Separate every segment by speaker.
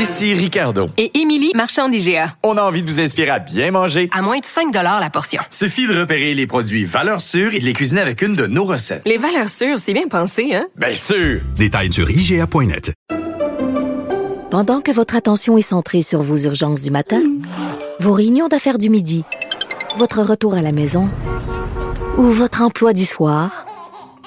Speaker 1: Ici Ricardo.
Speaker 2: Et Émilie, marchand d'IGA.
Speaker 1: On a envie de vous inspirer à bien manger.
Speaker 2: À moins de 5 la portion.
Speaker 1: Suffit de repérer les produits valeurs sûres et de les cuisiner avec une de nos recettes.
Speaker 2: Les valeurs sûres, c'est bien pensé, hein?
Speaker 1: Bien sûr!
Speaker 3: Détails sur IGA.net.
Speaker 4: Pendant que votre attention est centrée sur vos urgences du matin, vos réunions d'affaires du midi, votre retour à la maison ou votre emploi du soir,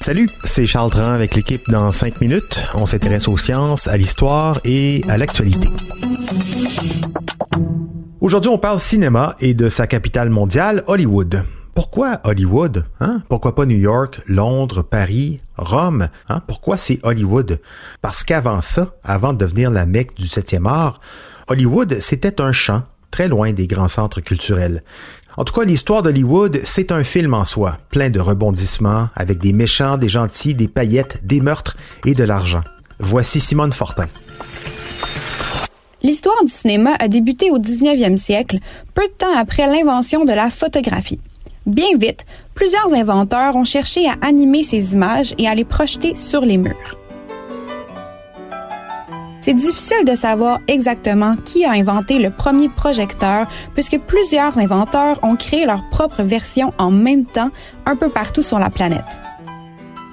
Speaker 5: Salut, c'est Charles Dran avec l'équipe dans 5 minutes. On s'intéresse aux sciences, à l'histoire et à l'actualité. Aujourd'hui, on parle cinéma et de sa capitale mondiale, Hollywood. Pourquoi Hollywood? Hein? Pourquoi pas New York, Londres, Paris, Rome? Hein? Pourquoi c'est Hollywood? Parce qu'avant ça, avant de devenir la Mecque du 7e art, Hollywood, c'était un champ, très loin des grands centres culturels. En tout cas, l'histoire d'Hollywood, c'est un film en soi, plein de rebondissements, avec des méchants, des gentils, des paillettes, des meurtres et de l'argent. Voici Simone Fortin.
Speaker 6: L'histoire du cinéma a débuté au 19e siècle, peu de temps après l'invention de la photographie. Bien vite, plusieurs inventeurs ont cherché à animer ces images et à les projeter sur les murs. C'est difficile de savoir exactement qui a inventé le premier projecteur puisque plusieurs inventeurs ont créé leur propre version en même temps un peu partout sur la planète.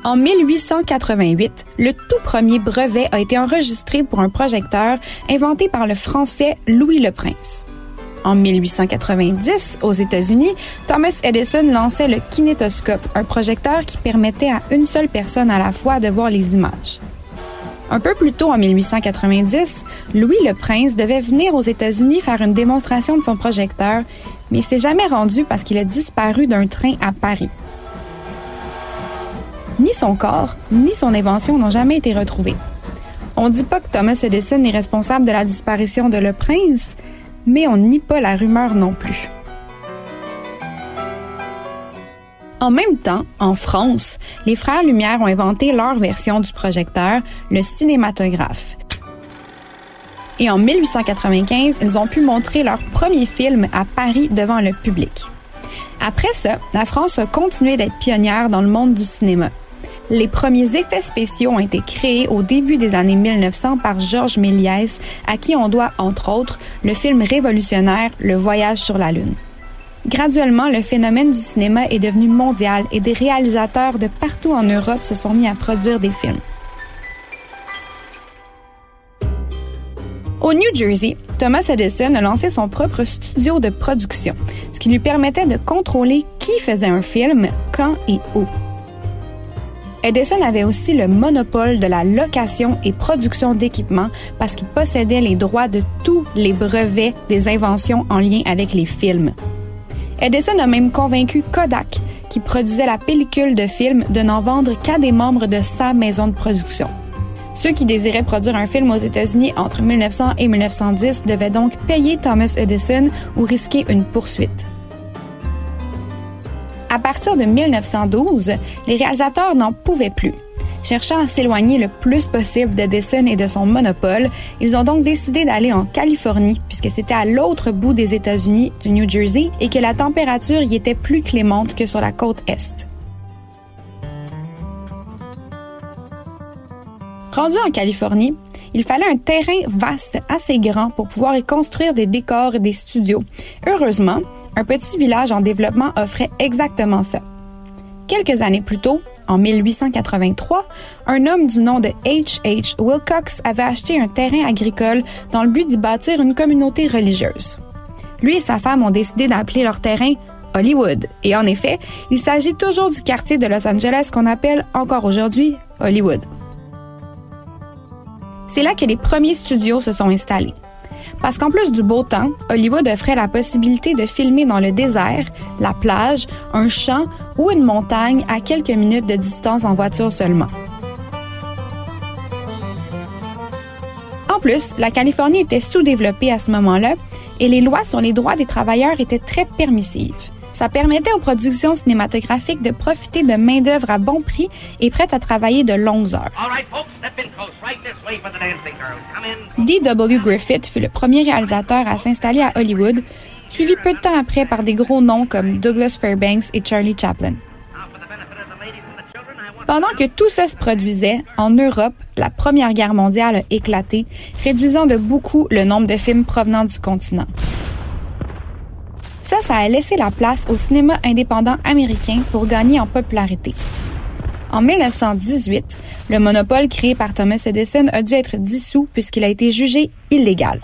Speaker 6: En 1888, le tout premier brevet a été enregistré pour un projecteur inventé par le français Louis le Prince. En 1890, aux États-Unis, Thomas Edison lançait le kinétoscope, un projecteur qui permettait à une seule personne à la fois de voir les images. Un peu plus tôt, en 1890, Louis le Prince devait venir aux États-Unis faire une démonstration de son projecteur, mais il s'est jamais rendu parce qu'il a disparu d'un train à Paris. Ni son corps, ni son invention n'ont jamais été retrouvés. On dit pas que Thomas Edison est responsable de la disparition de Le Prince, mais on nie pas la rumeur non plus. En même temps, en France, les frères Lumière ont inventé leur version du projecteur, le cinématographe. Et en 1895, ils ont pu montrer leur premier film à Paris devant le public. Après ça, la France a continué d'être pionnière dans le monde du cinéma. Les premiers effets spéciaux ont été créés au début des années 1900 par Georges Méliès, à qui on doit, entre autres, le film révolutionnaire Le Voyage sur la Lune. Graduellement, le phénomène du cinéma est devenu mondial et des réalisateurs de partout en Europe se sont mis à produire des films. Au New Jersey, Thomas Edison a lancé son propre studio de production, ce qui lui permettait de contrôler qui faisait un film, quand et où. Edison avait aussi le monopole de la location et production d'équipements parce qu'il possédait les droits de tous les brevets des inventions en lien avec les films. Edison a même convaincu Kodak, qui produisait la pellicule de film, de n'en vendre qu'à des membres de sa maison de production. Ceux qui désiraient produire un film aux États-Unis entre 1900 et 1910 devaient donc payer Thomas Edison ou risquer une poursuite. À partir de 1912, les réalisateurs n'en pouvaient plus. Cherchant à s'éloigner le plus possible d'Edison et de son monopole, ils ont donc décidé d'aller en Californie, puisque c'était à l'autre bout des États-Unis, du New Jersey, et que la température y était plus clémente que sur la côte Est. Rendu en Californie, il fallait un terrain vaste, assez grand, pour pouvoir y construire des décors et des studios. Heureusement, un petit village en développement offrait exactement ça. Quelques années plus tôt, en 1883, un homme du nom de H. H. Wilcox avait acheté un terrain agricole dans le but d'y bâtir une communauté religieuse. lui et sa femme ont décidé d'appeler leur terrain Hollywood. Et en effet, il s'agit toujours du quartier de Los Angeles qu'on appelle encore aujourd'hui Hollywood. C'est là que les premiers studios se sont installés. Parce qu'en plus du beau temps, Hollywood offrait la possibilité de filmer dans le désert, la plage, un champ ou une montagne à quelques minutes de distance en voiture seulement. En plus, la Californie était sous-développée à ce moment-là et les lois sur les droits des travailleurs étaient très permissives. Ça permettait aux productions cinématographiques de profiter de main-d'œuvre à bon prix et prête à travailler de longues heures. D.W. Griffith fut le premier réalisateur à s'installer à Hollywood, suivi peu de temps après par des gros noms comme Douglas Fairbanks et Charlie Chaplin. Pendant que tout ça se produisait, en Europe, la Première Guerre mondiale a éclaté, réduisant de beaucoup le nombre de films provenant du continent. Ça, ça a laissé la place au cinéma indépendant américain pour gagner en popularité. En 1918, le monopole créé par Thomas Edison a dû être dissous puisqu'il a été jugé illégal.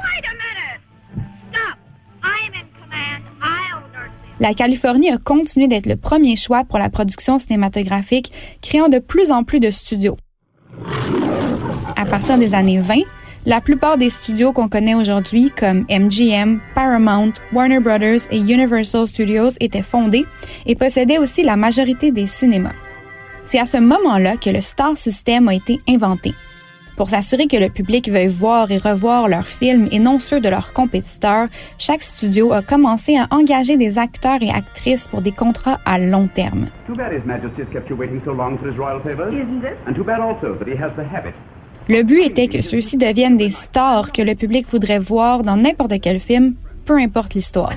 Speaker 6: La Californie a continué d'être le premier choix pour la production cinématographique, créant de plus en plus de studios. À partir des années 20, la plupart des studios qu'on connaît aujourd'hui, comme MGM, Paramount, Warner Brothers et Universal Studios, étaient fondés et possédaient aussi la majorité des cinémas. C'est à ce moment-là que le Star System a été inventé. Pour s'assurer que le public veuille voir et revoir leurs films et non ceux de leurs compétiteurs, chaque studio a commencé à engager des acteurs et actrices pour des contrats à long terme. Le but était que ceux-ci deviennent des stars que le public voudrait voir dans n'importe quel film, peu importe l'histoire.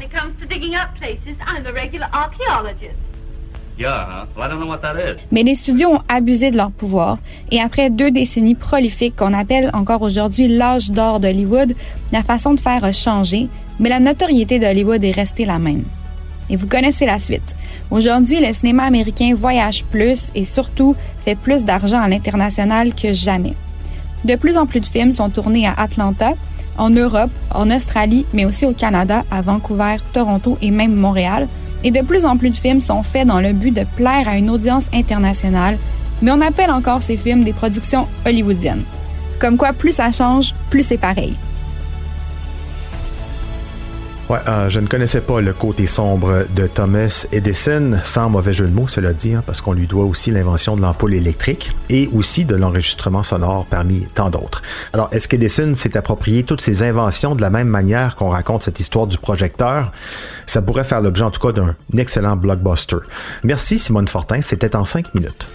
Speaker 6: Mais les studios ont abusé de leur pouvoir et après deux décennies prolifiques qu'on appelle encore aujourd'hui l'âge d'or d'Hollywood, la façon de faire a changé, mais la notoriété d'Hollywood est restée la même. Et vous connaissez la suite. Aujourd'hui, le cinéma américain voyage plus et surtout fait plus d'argent à l'international que jamais. De plus en plus de films sont tournés à Atlanta, en Europe, en Australie, mais aussi au Canada, à Vancouver, Toronto et même Montréal. Et de plus en plus de films sont faits dans le but de plaire à une audience internationale, mais on appelle encore ces films des productions hollywoodiennes. Comme quoi, plus ça change, plus c'est pareil.
Speaker 5: Ouais, euh, je ne connaissais pas le côté sombre de Thomas Edison, sans mauvais jeu de mots, cela dit, hein, parce qu'on lui doit aussi l'invention de l'ampoule électrique et aussi de l'enregistrement sonore parmi tant d'autres. Alors, est-ce qu'Edison s'est approprié toutes ces inventions de la même manière qu'on raconte cette histoire du projecteur? Ça pourrait faire l'objet en tout cas d'un excellent blockbuster. Merci Simone Fortin, c'était en cinq minutes.